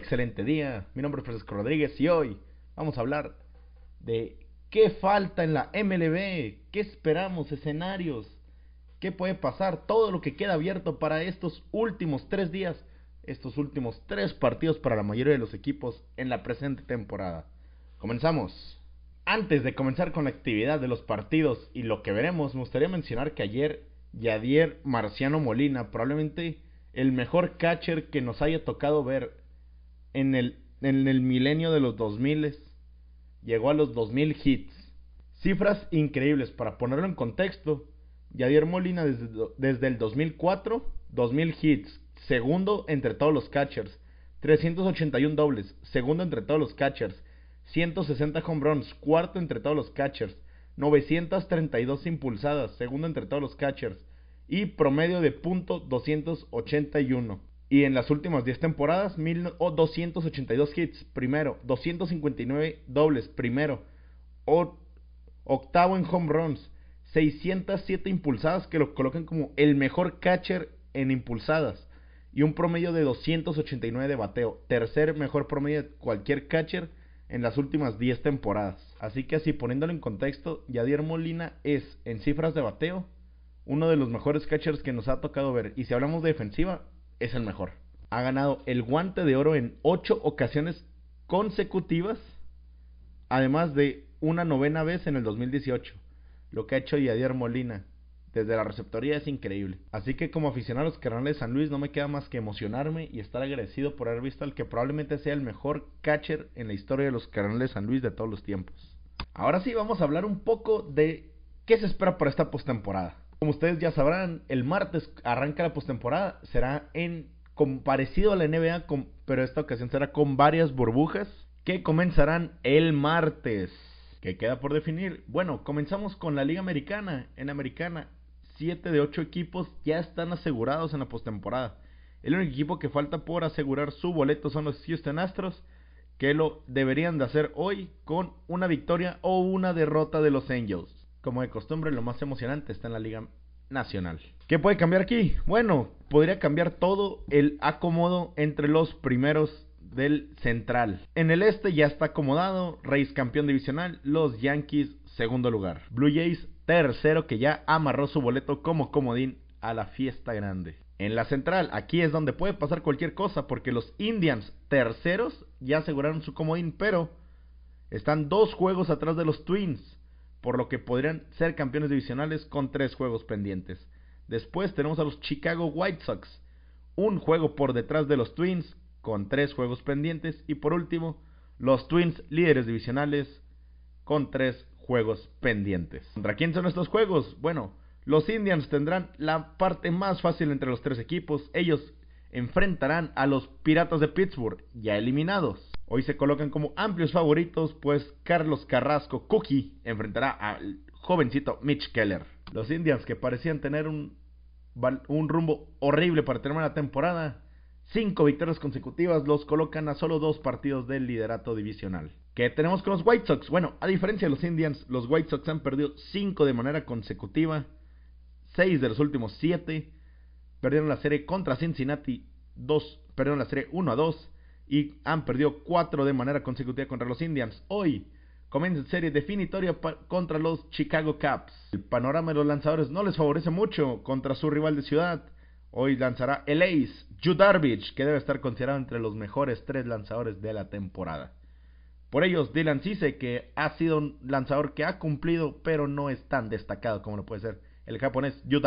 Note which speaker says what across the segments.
Speaker 1: excelente día. Mi nombre es Francisco Rodríguez y hoy vamos a hablar de qué falta en la MLB, qué esperamos, escenarios, qué puede pasar, todo lo que queda abierto para estos últimos tres días, estos últimos tres partidos para la mayoría de los equipos en la presente temporada. Comenzamos. Antes de comenzar con la actividad de los partidos y lo que veremos, me gustaría mencionar que ayer Yadier Marciano Molina, probablemente el mejor catcher que nos haya tocado ver en el, en el milenio de los 2000, llegó a los 2000 hits. Cifras increíbles, para ponerlo en contexto, Yadier Molina desde, desde el 2004, 2000 hits, segundo entre todos los catchers, 381 dobles, segundo entre todos los catchers, 160 home runs, cuarto entre todos los catchers, 932 impulsadas, segundo entre todos los catchers, y promedio de punto 281. Y en las últimas 10 temporadas, 282 hits, primero, 259 dobles, primero, octavo en home runs, 607 impulsadas que lo colocan como el mejor catcher en impulsadas. Y un promedio de 289 de bateo, tercer mejor promedio de cualquier catcher en las últimas 10 temporadas. Así que así poniéndolo en contexto, Yadier Molina es en cifras de bateo uno de los mejores catchers que nos ha tocado ver. Y si hablamos de defensiva, es el mejor. Ha ganado el guante de oro en 8 ocasiones consecutivas, además de una novena vez en el 2018. Lo que ha hecho Yadier Molina desde la receptoría es increíble. Así que como aficionado a los Cardenales de San Luis no me queda más que emocionarme y estar agradecido por haber visto al que probablemente sea el mejor catcher en la historia de los Cardenales de San Luis de todos los tiempos. Ahora sí vamos a hablar un poco de qué se espera por esta postemporada. Como ustedes ya sabrán, el martes arranca la postemporada, será en parecido a la NBA, pero esta ocasión será con varias burbujas que comenzarán el martes. ¿Qué queda por definir? Bueno, comenzamos con la Liga Americana. En Americana 7 de 8 equipos ya están asegurados en la postemporada. El único equipo que falta por asegurar su boleto son los Houston Astros, que lo deberían de hacer hoy con una victoria o una derrota de los Angels. Como de costumbre, lo más emocionante está en la Liga Nacional. ¿Qué puede cambiar aquí? Bueno, podría cambiar todo el acomodo entre los primeros del Central. En el este ya está acomodado, Reyes campeón divisional, los Yankees segundo lugar. Blue Jays tercero que ya amarró su boleto como comodín a la fiesta grande. En la central, aquí es donde puede pasar cualquier cosa porque los Indians terceros ya aseguraron su comodín, pero están dos juegos atrás de los Twins, por lo que podrían ser campeones divisionales con tres juegos pendientes. Después tenemos a los Chicago White Sox, un juego por detrás de los Twins con tres juegos pendientes y por último los Twins líderes divisionales con tres juegos pendientes. ¿Contra quién son estos juegos? Bueno, los Indians tendrán la parte más fácil entre los tres equipos. Ellos enfrentarán a los Piratas de Pittsburgh, ya eliminados. Hoy se colocan como amplios favoritos, pues Carlos Carrasco Cookie enfrentará al jovencito Mitch Keller. Los Indians que parecían tener un, rumbo horrible para terminar la temporada, cinco victorias consecutivas los colocan a solo dos partidos del liderato divisional. ¿Qué tenemos con los White Sox? Bueno, a diferencia de los Indians, los White Sox han perdido 5 de manera consecutiva. 6 de los últimos 7. Perdieron la serie contra Cincinnati 2. Perdieron la serie 1 a 2. Y han perdido 4 de manera consecutiva contra los Indians. Hoy comienza serie definitoria contra los Chicago Cubs. El panorama de los lanzadores no les favorece mucho contra su rival de ciudad. Hoy lanzará el ace, Darvish, que debe estar considerado entre los mejores 3 lanzadores de la temporada. Por ellos, Dylan Cisse, que ha sido un lanzador que ha cumplido, pero no es tan destacado como lo puede ser el japonés Yu.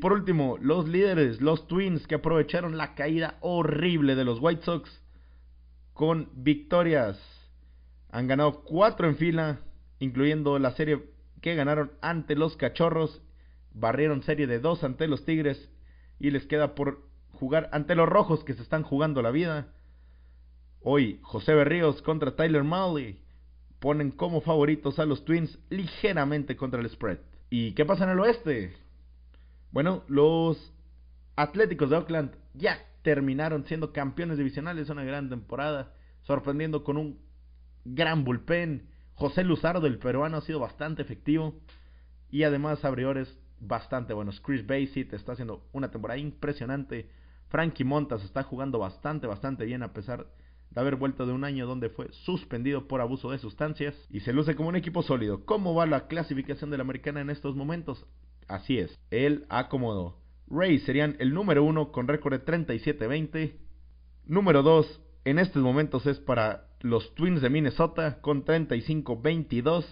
Speaker 1: Por último, los líderes, los Twins, que aprovecharon la caída horrible de los White Sox con victorias. Han ganado cuatro en fila, incluyendo la serie que ganaron ante los Cachorros. Barrieron serie de dos ante los Tigres y les queda por jugar ante los Rojos que se están jugando la vida. Hoy, José Berríos contra Tyler Malley ponen como favoritos a los Twins ligeramente contra el spread. ¿Y qué pasa en el oeste? Bueno, los Atléticos de Oakland ya terminaron siendo campeones divisionales una gran temporada, sorprendiendo con un gran bullpen. José Luzardo, el peruano, ha sido bastante efectivo y además abridores bastante buenos. Chris Bassett está haciendo una temporada impresionante Frankie Montas está jugando bastante, bastante bien a pesar de haber vuelto de un año donde fue suspendido por abuso de sustancias y se luce como un equipo sólido. ¿Cómo va la clasificación de la americana en estos momentos? Así es, él acomodó. Rays serían el número uno con récord de 37-20. Número 2 en estos momentos es para los Twins de Minnesota con 35-22.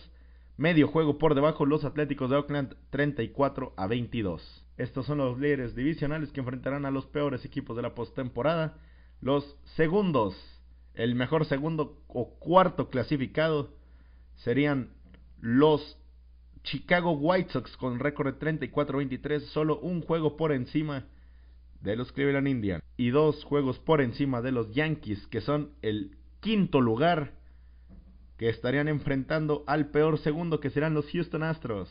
Speaker 1: Medio juego por debajo los Atléticos de Oakland 34 a 22. Estos son los líderes divisionales que enfrentarán a los peores equipos de la postemporada. Los segundos, el mejor segundo o cuarto clasificado serían los Chicago White Sox con récord de 34-23, solo un juego por encima de los Cleveland Indians y dos juegos por encima de los Yankees, que son el quinto lugar, que estarían enfrentando al peor segundo, que serán los Houston Astros.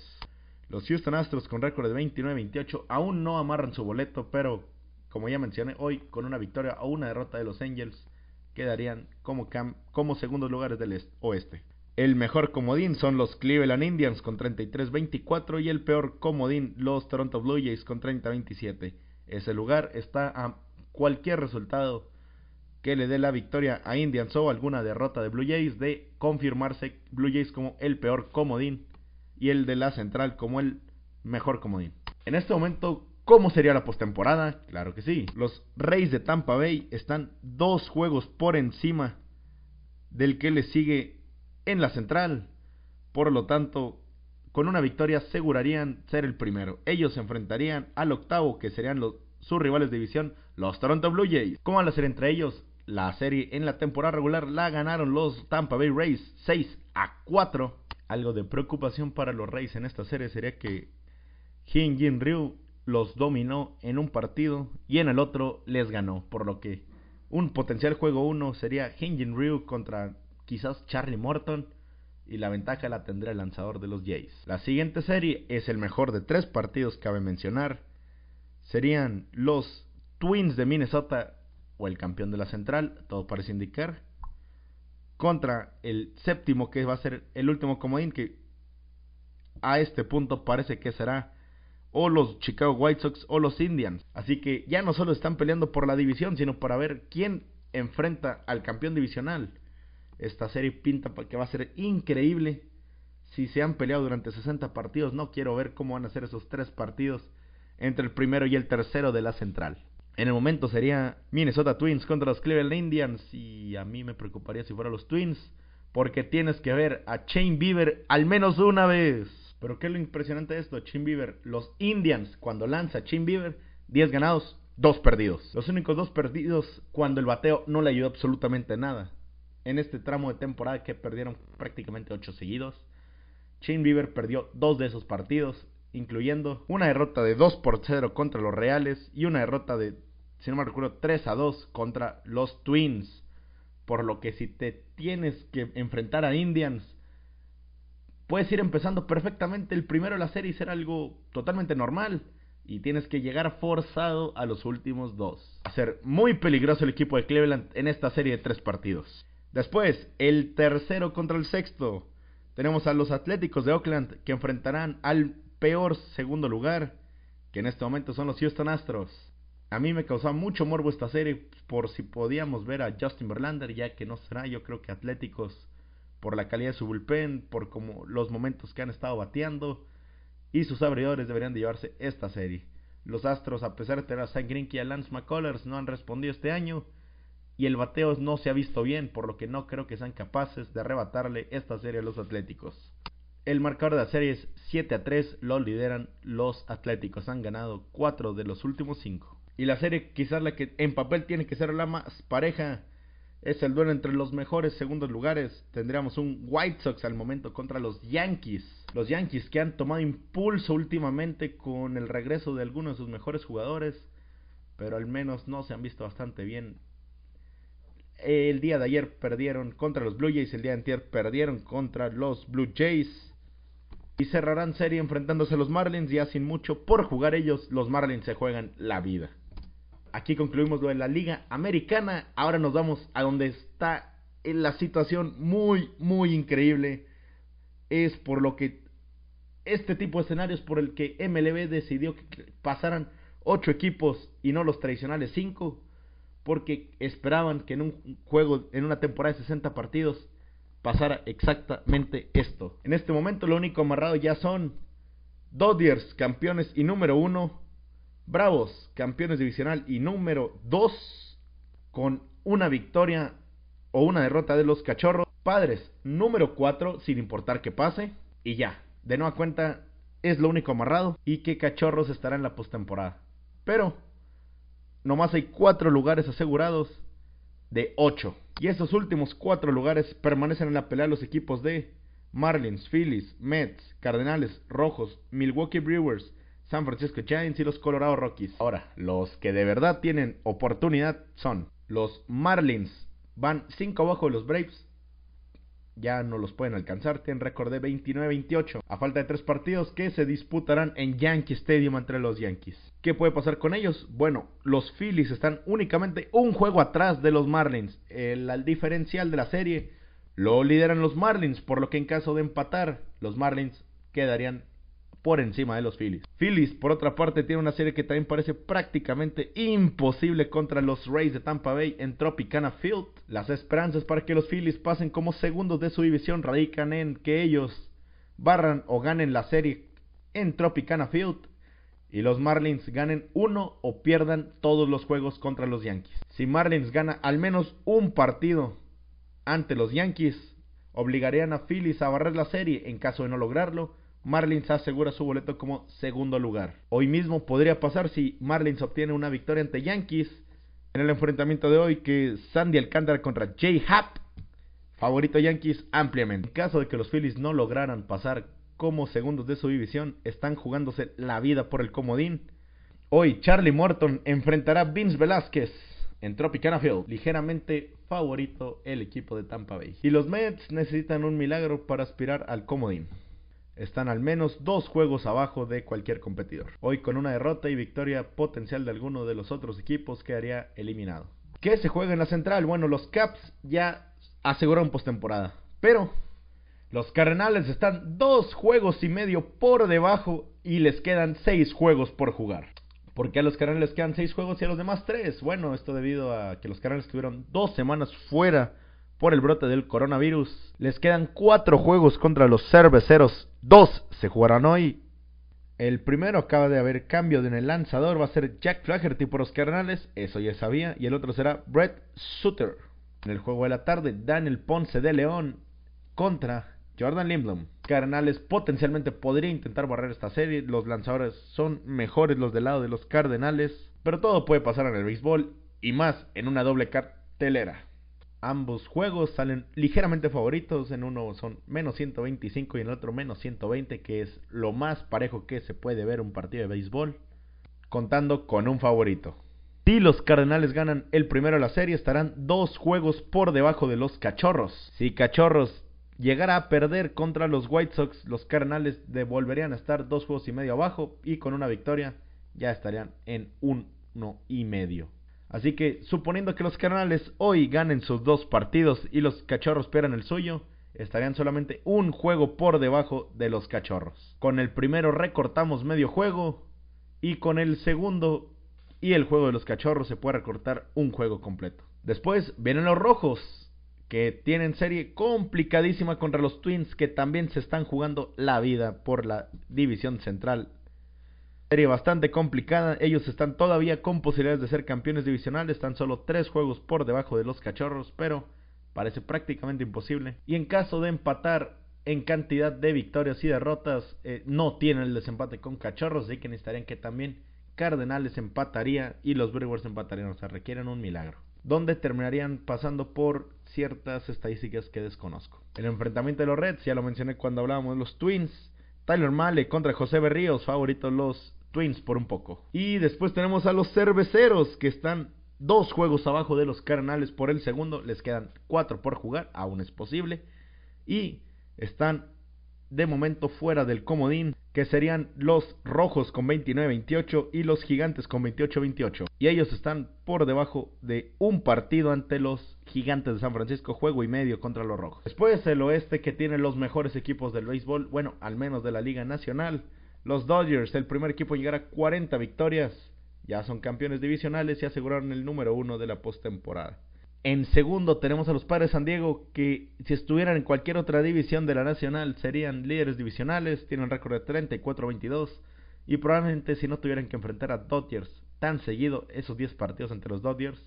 Speaker 1: Los Houston Astros con récord de 29-28 aún no amarran su boleto, pero como ya mencioné hoy, con una victoria o una derrota de los Angels, quedarían como, como segundos lugares del oeste. El mejor comodín son los Cleveland Indians con 33-24 y el peor comodín los Toronto Blue Jays con 30-27. Ese lugar está a cualquier resultado que le dé la victoria a Indians o alguna derrota de Blue Jays de confirmarse Blue Jays como el peor comodín y el de la central como el mejor comodín. En este momento, ¿cómo sería la postemporada? Claro que sí. Los Reyes de Tampa Bay están dos juegos por encima del que le sigue en la central. Por lo tanto, con una victoria asegurarían ser el primero. Ellos se enfrentarían al octavo, que serían sus rivales de división, los Toronto Blue Jays. ¿Cómo van a ser entre ellos? La serie en la temporada regular la ganaron los Tampa Bay Rays 6 a 4. Algo de preocupación para los Rays en esta serie sería que Hyun Jin Ryu los dominó en un partido y en el otro les ganó, por lo que un potencial juego 1 sería Hyun Jin Ryu contra quizás Charlie Morton y la ventaja la tendrá el lanzador de los Jays. La siguiente serie es el mejor de tres partidos, cabe mencionar. Serían los Twins de Minnesota o el campeón de la central, todo parece indicar, contra el séptimo que va a ser el último comodín que a este punto parece que será o los Chicago White Sox o los Indians. Así que ya no solo están peleando por la división, sino para ver quién enfrenta al campeón divisional. Esta serie pinta que va a ser increíble. Si se han peleado durante 60 partidos, no quiero ver cómo van a ser esos tres partidos entre el primero y el tercero de la central. En el momento sería Minnesota Twins contra los Cleveland Indians y a mí me preocuparía si fuera los Twins porque tienes que ver a Shane Bieber al menos una vez. Pero qué es lo impresionante de esto, Shane Bieber, los Indians cuando lanza Shane Bieber, 10 ganados, 2 perdidos. Los únicos dos perdidos cuando el bateo no le ayudó absolutamente nada en este tramo de temporada que perdieron prácticamente 8 seguidos. Shane Bieber perdió dos de esos partidos, incluyendo una derrota de 2 por 0 contra los Reales y una derrota de, si no me recuerdo, 3 a 2 contra los Twins. Por lo que si te tienes que enfrentar a Indians, puedes ir empezando perfectamente el primero de la serie y ser algo totalmente normal. Y tienes que llegar forzado a los últimos dos. a ser muy peligroso el equipo de Cleveland en esta serie de tres partidos. Después, el tercero contra el sexto. Tenemos a los Atléticos de Oakland que enfrentarán al peor segundo lugar, que en este momento son los Houston Astros. A mí me causaba mucho morbo esta serie por si podíamos ver a Justin Verlander, ya que no será, yo creo que Atléticos, por la calidad de su bullpen, por como los momentos que han estado bateando, y sus abridores deberían de llevarse esta serie. Los Astros, a pesar de tener a Sam Greinke y a Lance McCullers, no han respondido este año y el bateo no se ha visto bien, por lo que no creo que sean capaces de arrebatarle esta serie a los Atléticos. El marcador de la serie es 7 a 3, lo lideran los Atléticos, han ganado 4 de los últimos 5. Y la serie quizás la que en papel tiene que ser la más pareja es el duelo entre los mejores segundos lugares. Tendríamos un White Sox al momento contra los Yankees. Los Yankees que han tomado impulso últimamente con el regreso de algunos de sus mejores jugadores, pero al menos no se han visto bastante bien el día de ayer perdieron contra los Blue Jays, el día de ayer perdieron contra los Blue Jays. Y cerrarán serie enfrentándose a los Marlins ya sin mucho por jugar ellos, los Marlins se juegan la vida. Aquí concluimos lo de la Liga Americana. Ahora nos vamos a donde está la situación muy, muy increíble. Es por lo que este tipo de escenarios por el que MLB decidió que pasaran 8 equipos y no los tradicionales 5, porque esperaban que en un juego, en una temporada de 60 partidos, pasara exactamente esto. En este momento lo único amarrado ya son Dodgers, campeones y número 1, Bravos, campeones divisional y número 2, con una victoria o una derrota de los Cachorros. Padres, número 4, sin importar que pase, y ya. De nueva cuenta, es lo único amarrado y que Cachorros estará en la postemporada. Pero, nomás hay 4 lugares asegurados de 8. Y esos últimos 4 lugares permanecen en la pelea los equipos de Marlins, Phillies, Mets, Cardenales, Rojos, Milwaukee Brewers, San Francisco Giants y los Colorado Rockies. Ahora, los que de verdad tienen oportunidad son los Marlins. Van 5 abajo de los Braves. Ya no los pueden alcanzar. Tienen récord de 29-28. A falta de 3 partidos que se disputarán en Yankee Stadium entre los Yankees. ¿Qué puede pasar con ellos? Bueno, los Phillies están únicamente un juego atrás de los Marlins. El, el diferencial de la serie lo lideran los Marlins, por lo que en caso de empatar, los Marlins quedarían por encima de los Phillies. Phillies, por otra parte, tiene una serie que también parece prácticamente imposible contra los Rays de Tampa Bay en Tropicana Field. Las esperanzas para que los Phillies pasen como segundos de su división radican en que ellos barran o ganen la serie en Tropicana Field y los Marlins ganen uno o pierdan todos los juegos contra los Yankees. Si Marlins gana al menos un partido ante los Yankees, obligarían a Phillies a barrer la serie en caso de no lograrlo Marlins asegura su boleto como segundo lugar. Hoy mismo podría pasar si Marlins obtiene una victoria ante Yankees en el enfrentamiento de hoy que Sandy Alcántara contra Jay Happ. Favorito Yankees ampliamente. En caso de que los Phillies no lograran pasar como segundos de su división, están jugándose la vida por el comodín. Hoy Charlie Morton enfrentará a Vince Velázquez en Tropicana Field. Ligeramente favorito el equipo de Tampa Bay. Y los Mets necesitan un milagro para aspirar al comodín están al menos dos juegos abajo de cualquier competidor. Hoy con una derrota y victoria potencial de alguno de los otros equipos quedaría eliminado. ¿Qué se juega en la central? Bueno, los Caps ya aseguraron postemporada. Pero los Cardenales están dos juegos y medio por debajo y les quedan seis juegos por jugar. ¿Por qué a los Cardenales quedan seis juegos y a los demás tres? Bueno, esto debido a que los Cardenales estuvieron dos semanas fuera por el brote del coronavirus. Les quedan cuatro juegos contra los cerveceros. Dos se jugarán hoy. El primero acaba de haber cambio en el lanzador. Va a ser Jack Flaherty por los carnales. Eso ya sabía. Y el otro será Brett Sutter. En el juego de la tarde, Daniel Ponce de León contra Jordan Lindblom. Cardenales potencialmente podría intentar barrer esta serie. Los lanzadores son mejores los del lado de los Cardenales. Pero todo puede pasar en el béisbol. Y más en una doble cartelera. Ambos juegos salen ligeramente favoritos. En uno son menos 125 y en el otro menos 120, que es lo más parejo que se puede ver un partido de béisbol. Contando con un favorito. Si los Cardenales ganan el primero de la serie, estarán dos juegos por debajo de los Cachorros. Si Cachorros llegara a perder contra los White Sox, los Cardenales devolverían a estar dos juegos y medio abajo y con una victoria ya estarían en uno y medio. Así que, suponiendo que los Cardenales hoy ganen sus dos partidos y los Cachorros pierdan el suyo, estarían solamente un juego por debajo de los Cachorros. Con el primero recortamos medio juego y con el segundo y el juego de los Cachorros se puede recortar un juego completo. Después vienen los Rojos, que tienen serie complicadísima contra los Twins que también se están jugando la vida por la división central Serie bastante complicada. Ellos están todavía con posibilidades de ser campeones divisionales. Están solo tres juegos por debajo de los cachorros, pero parece prácticamente imposible. Y en caso de empatar en cantidad de victorias y derrotas, eh, no tienen el desempate con cachorros, así que necesitarían que también Cardenales empataría y los Brewers empatarían. O sea, requieren un milagro. Donde terminarían pasando por ciertas estadísticas que desconozco. El enfrentamiento de los Reds, ya lo mencioné cuando hablábamos de los Twins. Tyler Male contra José Berríos, favoritos los Twins por un poco. Y después tenemos a los cerveceros que están dos juegos abajo de los carnales por el segundo. Les quedan cuatro por jugar, aún es posible. Y están de momento fuera del comodín, que serían los rojos con 29-28 y los gigantes con 28-28. Y ellos están por debajo de un partido ante los gigantes de San Francisco, juego y medio contra los rojos. Después el oeste que tiene los mejores equipos del béisbol, bueno, al menos de la Liga Nacional. Los Dodgers, el primer equipo en llegar a 40 victorias. Ya son campeones divisionales y aseguraron el número uno de la postemporada. En segundo tenemos a los Padres San Diego que si estuvieran en cualquier otra división de la Nacional serían líderes divisionales, tienen récord de 34-22 y probablemente si no tuvieran que enfrentar a Dodgers tan seguido esos 10 partidos entre los Dodgers,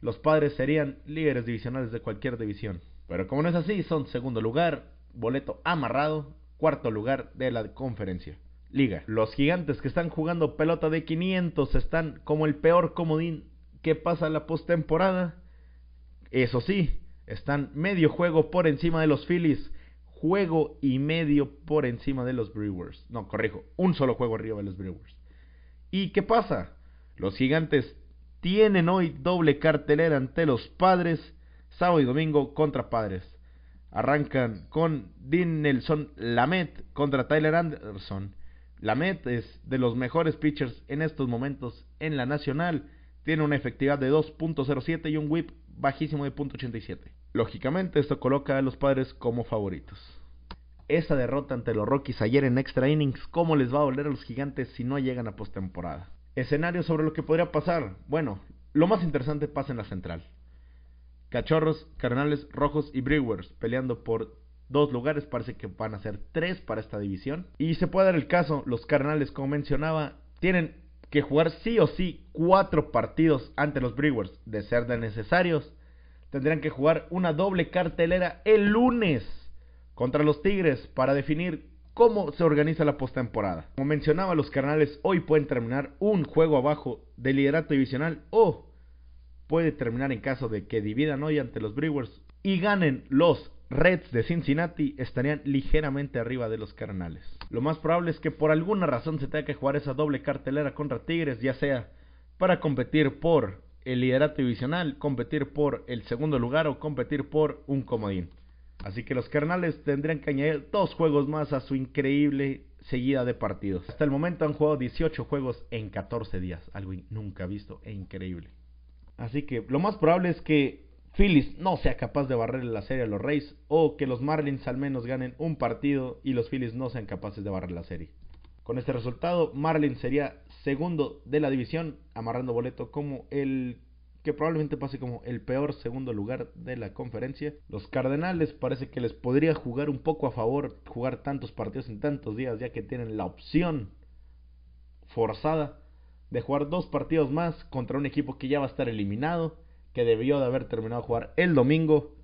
Speaker 1: los Padres serían líderes divisionales de cualquier división. Pero como no es así, son segundo lugar, boleto amarrado, cuarto lugar de la conferencia. Liga. Los gigantes que están jugando pelota de 500 están como el peor comodín que pasa la postemporada eso sí, están medio juego por encima de los Phillies, juego y medio por encima de los Brewers. No, corrijo, un solo juego arriba de los Brewers. ¿Y qué pasa? Los gigantes tienen hoy doble cartelera ante los padres, sábado y domingo contra padres. Arrancan con Dean Nelson Lamet contra Tyler Anderson. Lamet es de los mejores pitchers en estos momentos en la nacional. Tiene una efectividad de 2.07 y un whip bajísimo de .87. Lógicamente esto coloca a los padres como favoritos. Esa derrota ante los Rockies ayer en extra innings, ¿cómo les va a doler a los gigantes si no llegan a postemporada? Escenario sobre lo que podría pasar. Bueno, lo más interesante pasa en la central. Cachorros, Carnales, Rojos y Brewers peleando por dos lugares, parece que van a ser tres para esta división. Y se puede dar el caso, los Carnales, como mencionaba, tienen que jugar sí o sí cuatro partidos ante los Brewers, de ser de necesarios. Tendrán que jugar una doble cartelera el lunes contra los Tigres para definir cómo se organiza la postemporada. Como mencionaba, los carnales hoy pueden terminar un juego abajo del liderato divisional o puede terminar en caso de que dividan hoy ante los Brewers y ganen los Reds de Cincinnati estarían ligeramente arriba de los Carnales. Lo más probable es que por alguna razón se tenga que jugar esa doble cartelera contra Tigres, ya sea para competir por el liderato divisional, competir por el segundo lugar o competir por un comodín. Así que los Carnales tendrían que añadir dos juegos más a su increíble seguida de partidos. Hasta el momento han jugado 18 juegos en 14 días, algo nunca visto e increíble. Así que lo más probable es que Phillies no sea capaz de barrer la serie a los Rays o que los Marlins al menos ganen un partido y los Phillies no sean capaces de barrer la serie. Con este resultado, Marlins sería segundo de la división, amarrando boleto como el que probablemente pase como el peor segundo lugar de la conferencia. Los Cardenales parece que les podría jugar un poco a favor jugar tantos partidos en tantos días, ya que tienen la opción forzada de jugar dos partidos más contra un equipo que ya va a estar eliminado que debió de haber terminado de jugar el domingo.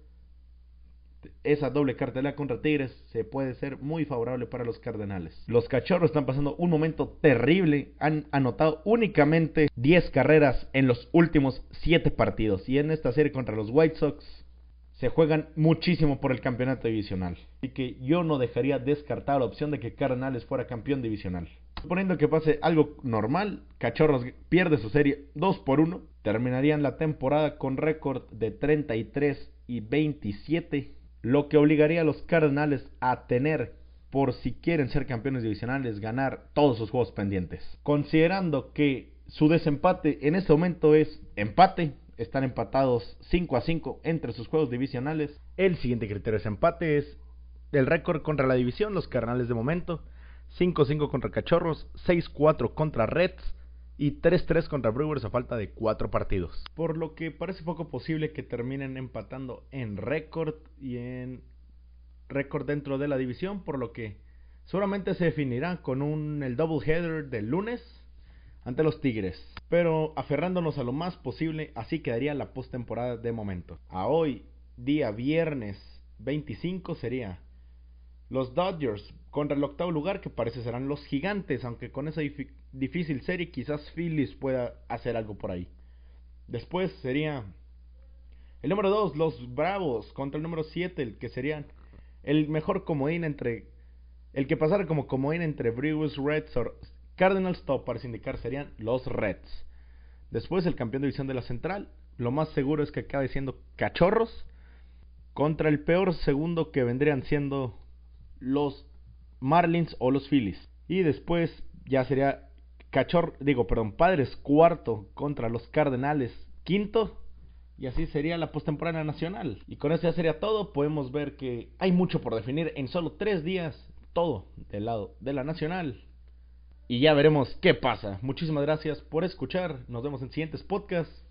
Speaker 1: Esa doble cartelera contra Tigres se puede ser muy favorable para los Cardenales. Los Cachorros están pasando un momento terrible. Han anotado únicamente 10 carreras en los últimos 7 partidos. Y en esta serie contra los White Sox se juegan muchísimo por el campeonato divisional. Así que yo no dejaría descartar la opción de que Cardenales fuera campeón divisional. Suponiendo que pase algo normal, Cachorros pierde su serie 2 por 1, terminarían la temporada con récord de 33 y 27, lo que obligaría a los Cardenales a tener, por si quieren ser campeones divisionales, ganar todos sus juegos pendientes. Considerando que su desempate en este momento es empate, están empatados 5 a 5 entre sus juegos divisionales. El siguiente criterio de empate es el récord contra la división, los Cardenales de momento 5-5 contra Cachorros, 6-4 contra Reds y 3-3 contra Brewers a falta de 4 partidos. Por lo que parece poco posible que terminen empatando en récord y en récord dentro de la división, por lo que seguramente se definirá con un el double header del lunes ante los Tigres. Pero aferrándonos a lo más posible, así quedaría la postemporada de momento. A hoy, día viernes 25 sería los Dodgers contra el octavo lugar, que parece serán los gigantes, aunque con esa difícil serie quizás Phillies pueda hacer algo por ahí. Después sería el número 2, los Bravos, contra el número 7, el que sería el mejor comodín entre... El que pasara como comodín entre Brewers, Reds o Cardinals, top para indicar serían los Reds. Después el campeón de división de la Central, lo más seguro es que acabe siendo Cachorros contra el peor segundo que vendrían siendo los Marlins o los Phillies. Y después ya sería Cachor, digo, perdón, Padres cuarto contra los Cardenales quinto. Y así sería la postemporada nacional. Y con eso ya sería todo. Podemos ver que hay mucho por definir en solo tres días. Todo del lado de la nacional. Y ya veremos qué pasa. Muchísimas gracias por escuchar. Nos vemos en siguientes podcasts.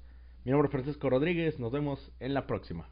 Speaker 1: Mi nombre es Francisco Rodríguez. Nos vemos en la próxima.